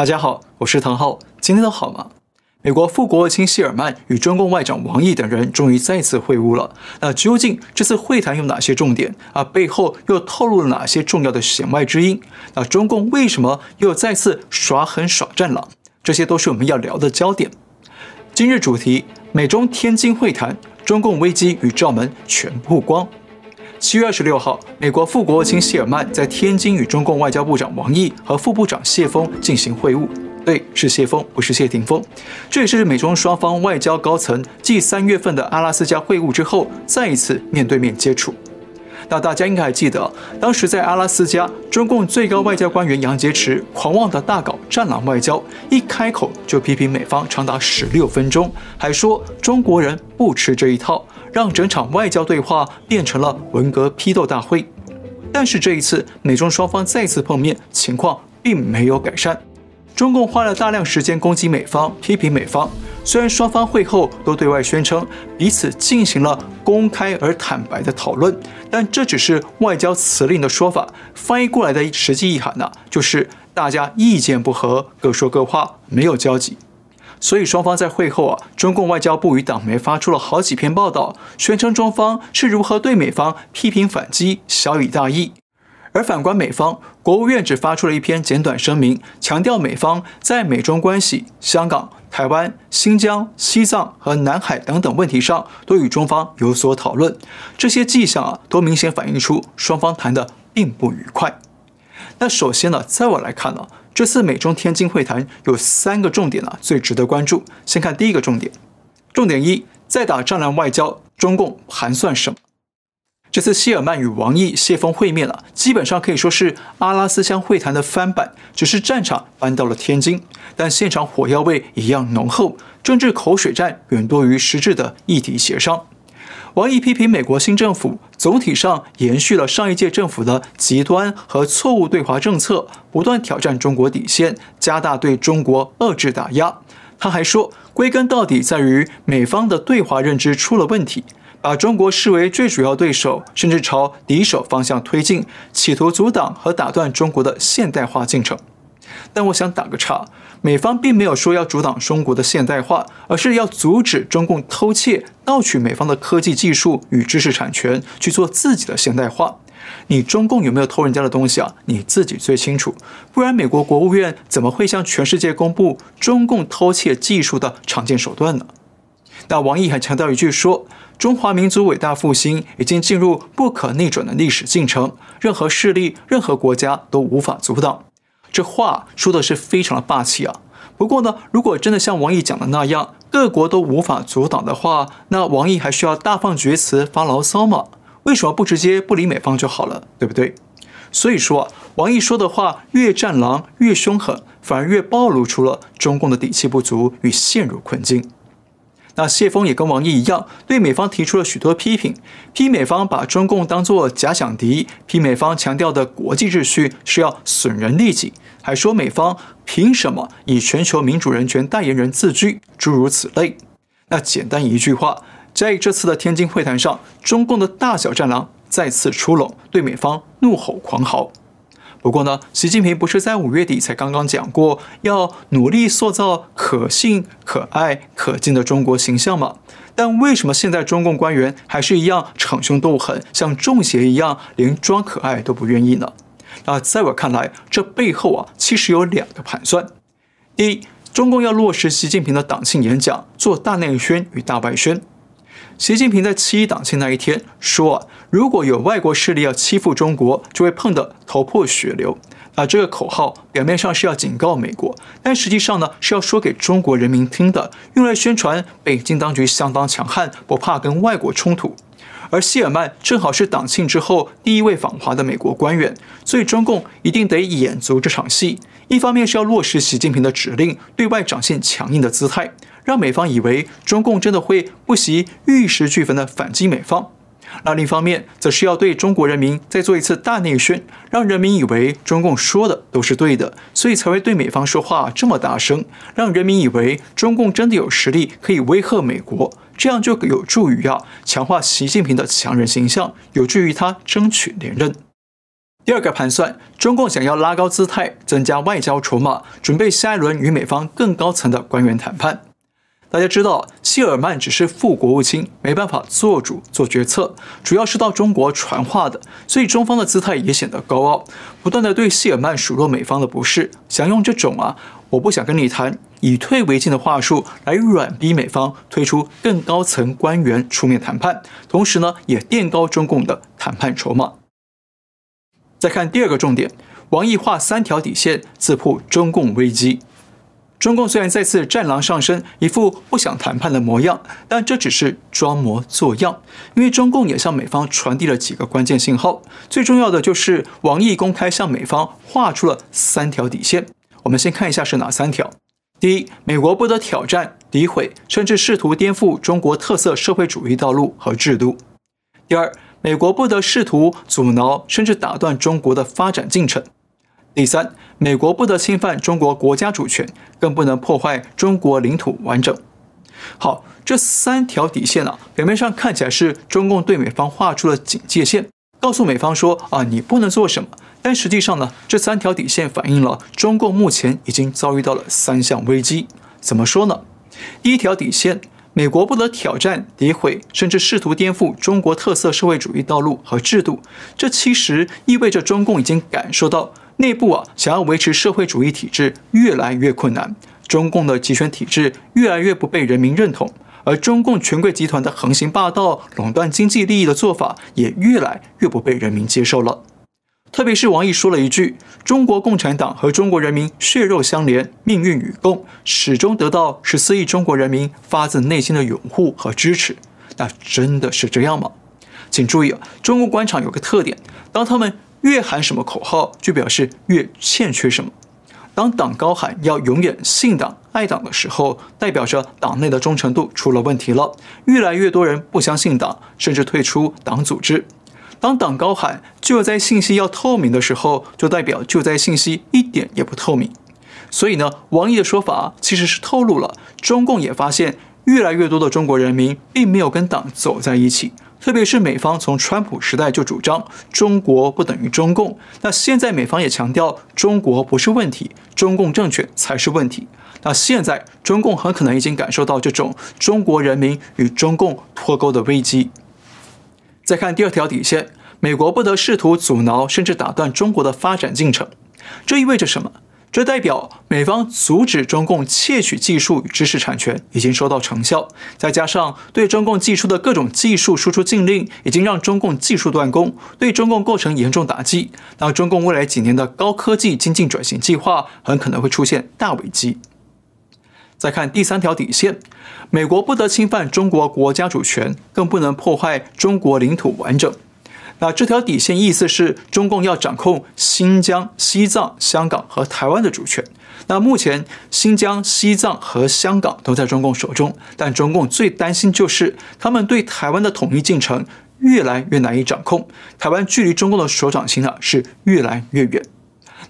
大家好，我是唐浩，今天都好吗？美国副国务卿谢尔曼与中共外长王毅等人终于再次会晤了。那究竟这次会谈有哪些重点啊？背后又透露了哪些重要的弦外之音？那中共为什么又再次耍狠耍战狼？这些都是我们要聊的焦点。今日主题：美中天津会谈，中共危机与罩门全曝光。七月二十六号，美国副国务卿谢尔曼在天津与中共外交部长王毅和副部长谢锋进行会晤。对，是谢锋，不是谢霆锋。这也是美中双方外交高层继三月份的阿拉斯加会晤之后，再一次面对面接触。那大家应该还记得，当时在阿拉斯加，中共最高外交官员杨洁篪狂妄的大搞“战狼外交”，一开口就批评美方长达十六分钟，还说中国人不吃这一套，让整场外交对话变成了文革批斗大会。但是这一次，美中双方再次碰面，情况并没有改善。中共花了大量时间攻击美方，批评美方。虽然双方会后都对外宣称彼此进行了公开而坦白的讨论，但这只是外交辞令的说法。翻译过来的实际意涵呢，就是大家意见不合，各说各话，没有交集。所以双方在会后啊，中共外交部与党媒发出了好几篇报道，宣称中方是如何对美方批评反击，小以大义。而反观美方，国务院只发出了一篇简短声明，强调美方在美中关系、香港、台湾、新疆、西藏和南海等等问题上都与中方有所讨论。这些迹象啊，都明显反映出双方谈的并不愉快。那首先呢，在我来看呢，这次美中天津会谈有三个重点呢，最值得关注。先看第一个重点，重点一，在打战狼外交，中共盘算什么？这次谢尔曼与王毅、谢锋会面了，基本上可以说是阿拉斯加会谈的翻版，只是战场搬到了天津，但现场火药味一样浓厚，政治口水战远多于实质的议题协商。王毅批评美国新政府总体上延续了上一届政府的极端和错误对华政策，不断挑战中国底线，加大对中国遏制打压。他还说，归根到底在于美方的对华认知出了问题。把中国视为最主要对手，甚至朝敌手方向推进，企图阻挡和打断中国的现代化进程。但我想打个岔，美方并没有说要阻挡中国的现代化，而是要阻止中共偷窃、盗取美方的科技技术与知识产权，去做自己的现代化。你中共有没有偷人家的东西啊？你自己最清楚。不然，美国国务院怎么会向全世界公布中共偷窃技术的常见手段呢？那王毅还强调一句说。中华民族伟大复兴已经进入不可逆转的历史进程，任何势力、任何国家都无法阻挡。这话说的是非常的霸气啊！不过呢，如果真的像王毅讲的那样，各国都无法阻挡的话，那王毅还需要大放厥词发牢骚吗？为什么不直接不理美方就好了，对不对？所以说啊，王毅说的话越战狼越凶狠，反而越暴露出了中共的底气不足与陷入困境。那谢锋也跟王毅一样，对美方提出了许多批评，批美方把中共当作假想敌，批美方强调的国际秩序是要损人利己，还说美方凭什么以全球民主人权代言人自居，诸如此类。那简单一句话，在这次的天津会谈上，中共的大小战狼再次出笼，对美方怒吼狂嚎。不过呢，习近平不是在五月底才刚刚讲过要努力塑造可信、可爱、可敬的中国形象吗？但为什么现在中共官员还是一样逞凶斗狠，像中邪一样，连装可爱都不愿意呢？那在我看来，这背后啊，其实有两个盘算：第一，中共要落实习近平的党庆演讲，做大内宣与大外宣。习近平在七一党庆那一天说啊，如果有外国势力要欺负中国，就会碰得头破血流。啊这个口号表面上是要警告美国，但实际上呢，是要说给中国人民听的，用来宣传北京当局相当强悍，不怕跟外国冲突。而谢尔曼正好是党庆之后第一位访华的美国官员，所以中共一定得演足这场戏。一方面是要落实习近平的指令，对外展现强硬的姿态。让美方以为中共真的会不惜玉石俱焚的反击美方，那另一方面则是要对中国人民再做一次大内宣，让人民以为中共说的都是对的，所以才会对美方说话这么大声，让人民以为中共真的有实力可以威吓美国，这样就有助于啊强化习近平的强人形象，有助于他争取连任。第二个盘算，中共想要拉高姿态，增加外交筹码，准备下一轮与美方更高层的官员谈判。大家知道，谢尔曼只是副国务卿，没办法做主做决策，主要是到中国传话的，所以中方的姿态也显得高傲，不断地对谢尔曼数落美方的不是，想用这种啊，我不想跟你谈，以退为进的话术来软逼美方推出更高层官员出面谈判，同时呢，也垫高中共的谈判筹码。再看第二个重点，王毅画三条底线，自曝中共危机。中共虽然再次战狼上身，一副不想谈判的模样，但这只是装模作样。因为中共也向美方传递了几个关键信号，最重要的就是王毅公开向美方画出了三条底线。我们先看一下是哪三条：第一，美国不得挑战、诋毁，甚至试图颠覆中国特色社会主义道路和制度；第二，美国不得试图阻挠，甚至打断中国的发展进程。第三，美国不得侵犯中国国家主权，更不能破坏中国领土完整。好，这三条底线啊，表面上看起来是中共对美方画出了警戒线，告诉美方说啊，你不能做什么。但实际上呢，这三条底线反映了中共目前已经遭遇到了三项危机。怎么说呢？第一条底线，美国不得挑战、诋毁，甚至试图颠覆中国特色社会主义道路和制度。这其实意味着中共已经感受到。内部啊，想要维持社会主义体制越来越困难，中共的集权体制越来越不被人民认同，而中共权贵集团的横行霸道、垄断经济利益的做法也越来越不被人民接受了。特别是王毅说了一句：“中国共产党和中国人民血肉相连，命运与共”，始终得到十四亿中国人民发自内心的拥护和支持。那真的是这样吗？请注意啊，中国官场有个特点，当他们越喊什么口号，就表示越欠缺什么。当党高喊要永远信党爱党的时候，代表着党内的忠诚度出了问题了，越来越多人不相信党，甚至退出党组织。当党高喊救灾信息要透明的时候，就代表救灾信息一点也不透明。所以呢，王毅的说法其实是透露了中共也发现，越来越多的中国人民并没有跟党走在一起。特别是美方从川普时代就主张中国不等于中共，那现在美方也强调中国不是问题，中共政权才是问题。那现在中共很可能已经感受到这种中国人民与中共脱钩的危机。再看第二条底线，美国不得试图阻挠甚至打断中国的发展进程，这意味着什么？这代表美方阻止中共窃取技术与知识产权已经收到成效，再加上对中共技术的各种技术输出禁令，已经让中共技术断供，对中共构成严重打击。那中共未来几年的高科技经济转型计划很可能会出现大危机。再看第三条底线，美国不得侵犯中国国家主权，更不能破坏中国领土完整。那这条底线意思是，中共要掌控新疆、西藏、香港和台湾的主权。那目前，新疆、西藏和香港都在中共手中，但中共最担心就是他们对台湾的统一进程越来越难以掌控，台湾距离中共的手掌心啊是越来越远。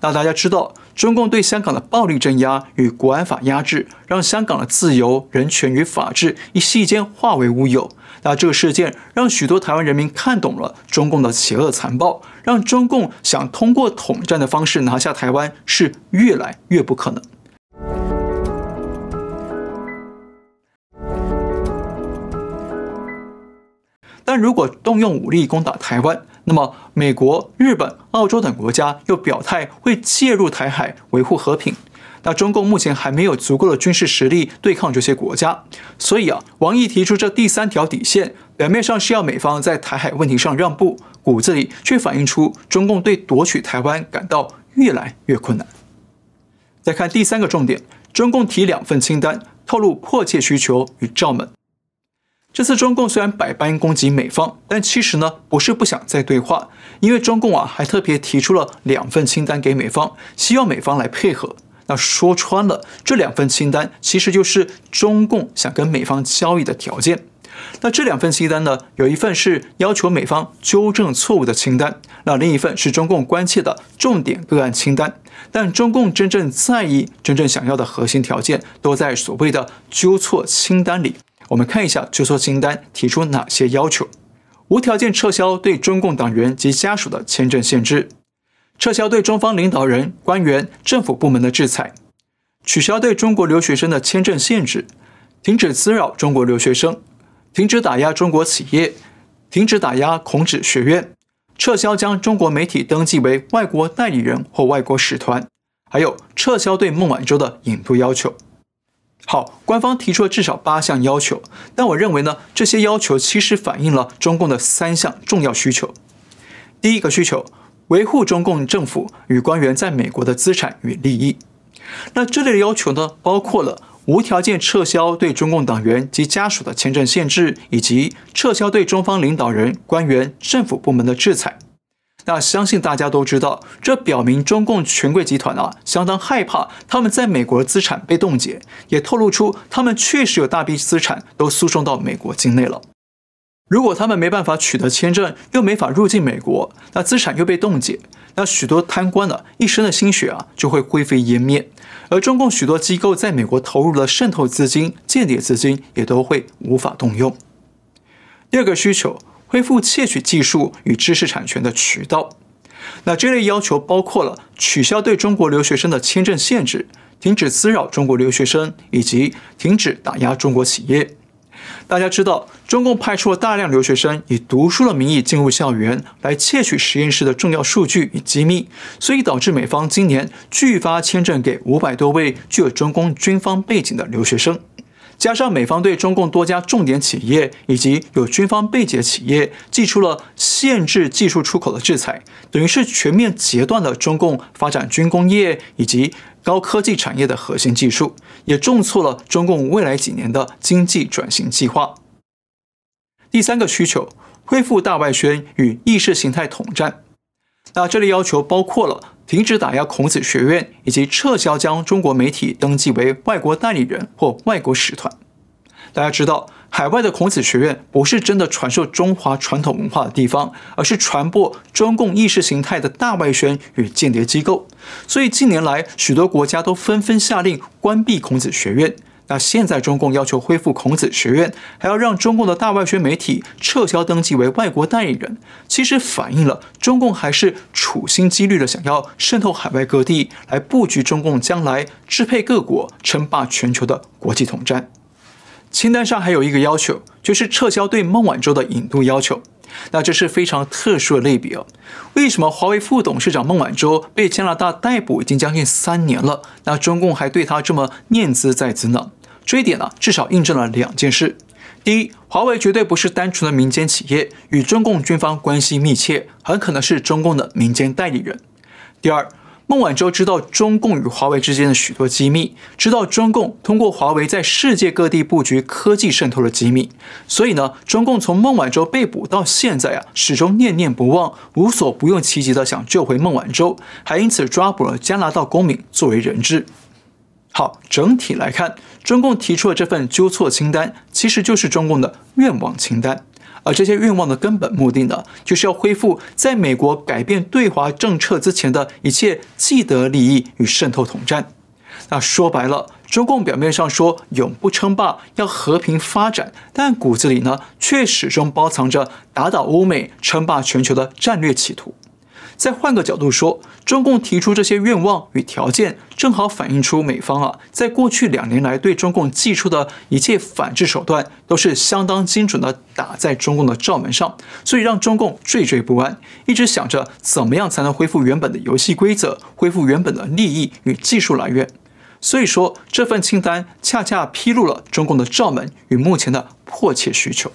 那大家知道，中共对香港的暴力镇压与国安法压制，让香港的自由、人权与法治一夕间化为乌有。那这个事件让许多台湾人民看懂了中共的邪恶残暴，让中共想通过统战的方式拿下台湾是越来越不可能。但如果动用武力攻打台湾，那么美国、日本、澳洲等国家又表态会介入台海维护和平。那中共目前还没有足够的军事实力对抗这些国家，所以啊，王毅提出这第三条底线，表面上是要美方在台海问题上让步，骨子里却反映出中共对夺取台湾感到越来越困难。再看第三个重点，中共提两份清单，透露迫切需求与罩门。这次中共虽然百般攻击美方，但其实呢不是不想再对话，因为中共啊还特别提出了两份清单给美方，希望美方来配合。那说穿了，这两份清单其实就是中共想跟美方交易的条件。那这两份清单呢，有一份是要求美方纠正错误的清单，那另一份是中共关切的重点个案清单。但中共真正在意、真正想要的核心条件，都在所谓的纠错清单里。我们看一下纠错清单提出哪些要求：无条件撤销对中共党员及家属的签证限制。撤销对中方领导人、官员、政府部门的制裁，取消对中国留学生的签证限制，停止滋扰中国留学生，停止打压中国企业，停止打压孔子学院，撤销将中国媒体登记为外国代理人或外国使团，还有撤销对孟晚舟的引渡要求。好，官方提出了至少八项要求，但我认为呢，这些要求其实反映了中共的三项重要需求。第一个需求。维护中共政府与官员在美国的资产与利益。那这类的要求呢，包括了无条件撤销对中共党员及家属的签证限制，以及撤销对中方领导人、官员、政府部门的制裁。那相信大家都知道，这表明中共权贵集团啊，相当害怕他们在美国资产被冻结，也透露出他们确实有大笔资产都输送到美国境内了。如果他们没办法取得签证，又没法入境美国，那资产又被冻结，那许多贪官的一生的心血啊，就会灰飞烟灭。而中共许多机构在美国投入的渗透资金、间谍资金，也都会无法动用。第二个需求，恢复窃取技术与知识产权的渠道。那这类要求包括了取消对中国留学生的签证限制，停止滋扰中国留学生，以及停止打压中国企业。大家知道，中共派出了大量留学生以读书的名义进入校园，来窃取实验室的重要数据与机密，所以导致美方今年拒发签证给五百多位具有中共军方背景的留学生。加上美方对中共多家重点企业以及有军方背景的企业寄出了限制技术出口的制裁，等于是全面截断了中共发展军工业以及高科技产业的核心技术，也重挫了中共未来几年的经济转型计划。第三个需求，恢复大外宣与意识形态统战。那这类要求包括了停止打压孔子学院，以及撤销将中国媒体登记为外国代理人或外国使团。大家知道，海外的孔子学院不是真的传授中华传统文化的地方，而是传播中共意识形态的大外宣与间谍机构。所以近年来，许多国家都纷纷下令关闭孔子学院。那现在中共要求恢复孔子学院，还要让中共的大外宣媒体撤销登记为外国代理人，其实反映了中共还是处心积虑的想要渗透海外各地，来布局中共将来支配各国、称霸全球的国际统战。清单上还有一个要求，就是撤销对孟晚舟的引渡要求。那这是非常特殊的类别哦。为什么华为副董事长孟晚舟被加拿大逮捕已经将近三年了，那中共还对他这么念兹在兹呢？这一点呢，至少印证了两件事：第一，华为绝对不是单纯的民间企业，与中共军方关系密切，很可能是中共的民间代理人；第二，孟晚舟知道中共与华为之间的许多机密，知道中共通过华为在世界各地布局科技渗透的机密，所以呢，中共从孟晚舟被捕到现在啊，始终念念不忘，无所不用其极的想救回孟晚舟，还因此抓捕了加拿大公民作为人质。好，整体来看，中共提出的这份纠错清单，其实就是中共的愿望清单。而这些愿望的根本目的呢，就是要恢复在美国改变对华政策之前的一切既得利益与渗透统战。那说白了，中共表面上说永不称霸，要和平发展，但骨子里呢，却始终包藏着打倒欧美、称霸全球的战略企图。再换个角度说，中共提出这些愿望与条件，正好反映出美方啊，在过去两年来对中共祭出的一切反制手段，都是相当精准的打在中共的罩门上，所以让中共惴惴不安，一直想着怎么样才能恢复原本的游戏规则，恢复原本的利益与技术来源。所以说，这份清单恰恰披露了中共的罩门与目前的迫切需求。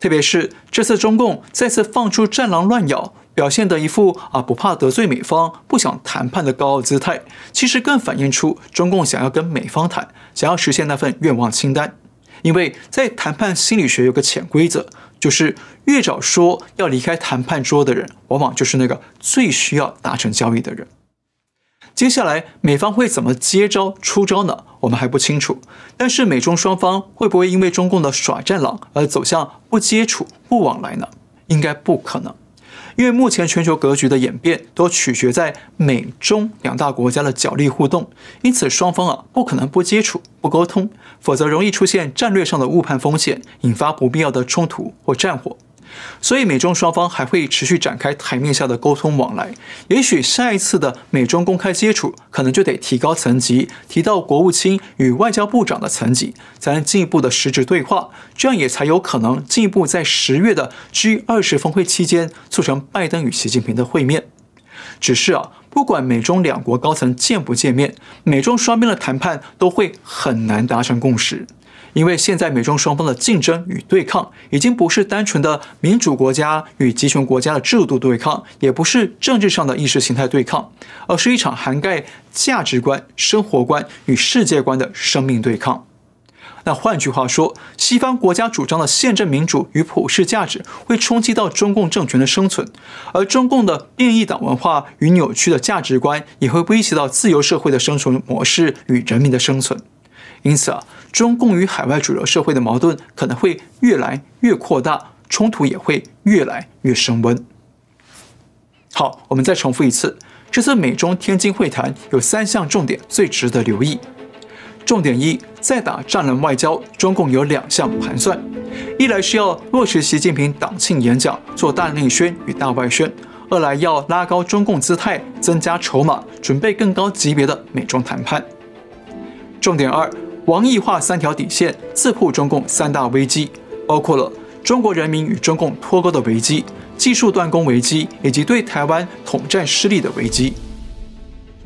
特别是这次中共再次放出战狼乱咬。表现的一副啊不怕得罪美方、不想谈判的高傲姿态，其实更反映出中共想要跟美方谈，想要实现那份愿望清单。因为在谈判心理学有个潜规则，就是越早说要离开谈判桌的人，往往就是那个最需要达成交易的人。接下来美方会怎么接招出招呢？我们还不清楚。但是美中双方会不会因为中共的耍战狼而走向不接触、不往来呢？应该不可能。因为目前全球格局的演变都取决在美中两大国家的角力互动，因此双方啊不可能不接触、不沟通，否则容易出现战略上的误判风险，引发不必要的冲突或战火。所以美中双方还会持续展开台面下的沟通往来。也许下一次的美中公开接触，可能就得提高层级，提到国务卿与外交部长的层级，才能进一步的实质对话。这样也才有可能进一步在十月的 G 二十峰会期间促成拜登与习近平的会面。只是啊，不管美中两国高层见不见面，美中双边的谈判都会很难达成共识。因为现在美中双方的竞争与对抗，已经不是单纯的民主国家与集权国家的制度对抗，也不是政治上的意识形态对抗，而是一场涵盖价值观、生活观与世界观的生命对抗。那换句话说，西方国家主张的宪政民主与普世价值，会冲击到中共政权的生存；而中共的变异党文化与扭曲的价值观，也会威胁到自由社会的生存模式与人民的生存。因此啊，中共与海外主流社会的矛盾可能会越来越扩大，冲突也会越来越升温。好，我们再重复一次，这次美中天津会谈有三项重点，最值得留意。重点一，在打战狼外交，中共有两项盘算：一来是要落实习近平党庆演讲，做大内宣与大外宣；二来要拉高中共姿态，增加筹码，准备更高级别的美中谈判。重点二。王毅画三条底线，自曝中共三大危机，包括了中国人民与中共脱钩的危机、技术断供危机以及对台湾统战失利的危机。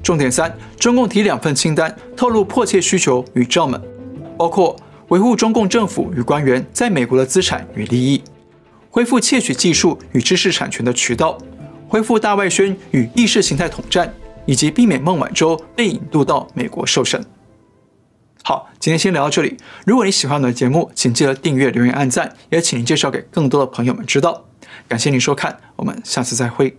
重点三，中共提两份清单，透露迫切需求与罩门，包括维护中共政府与官员在美国的资产与利益，恢复窃取技术与知识产权的渠道，恢复大外宣与意识形态统战，以及避免孟晚舟被引渡到美国受审。好，今天先聊到这里。如果你喜欢我的节目，请记得订阅、留言、按赞，也请您介绍给更多的朋友们知道。感谢您收看，我们下次再会。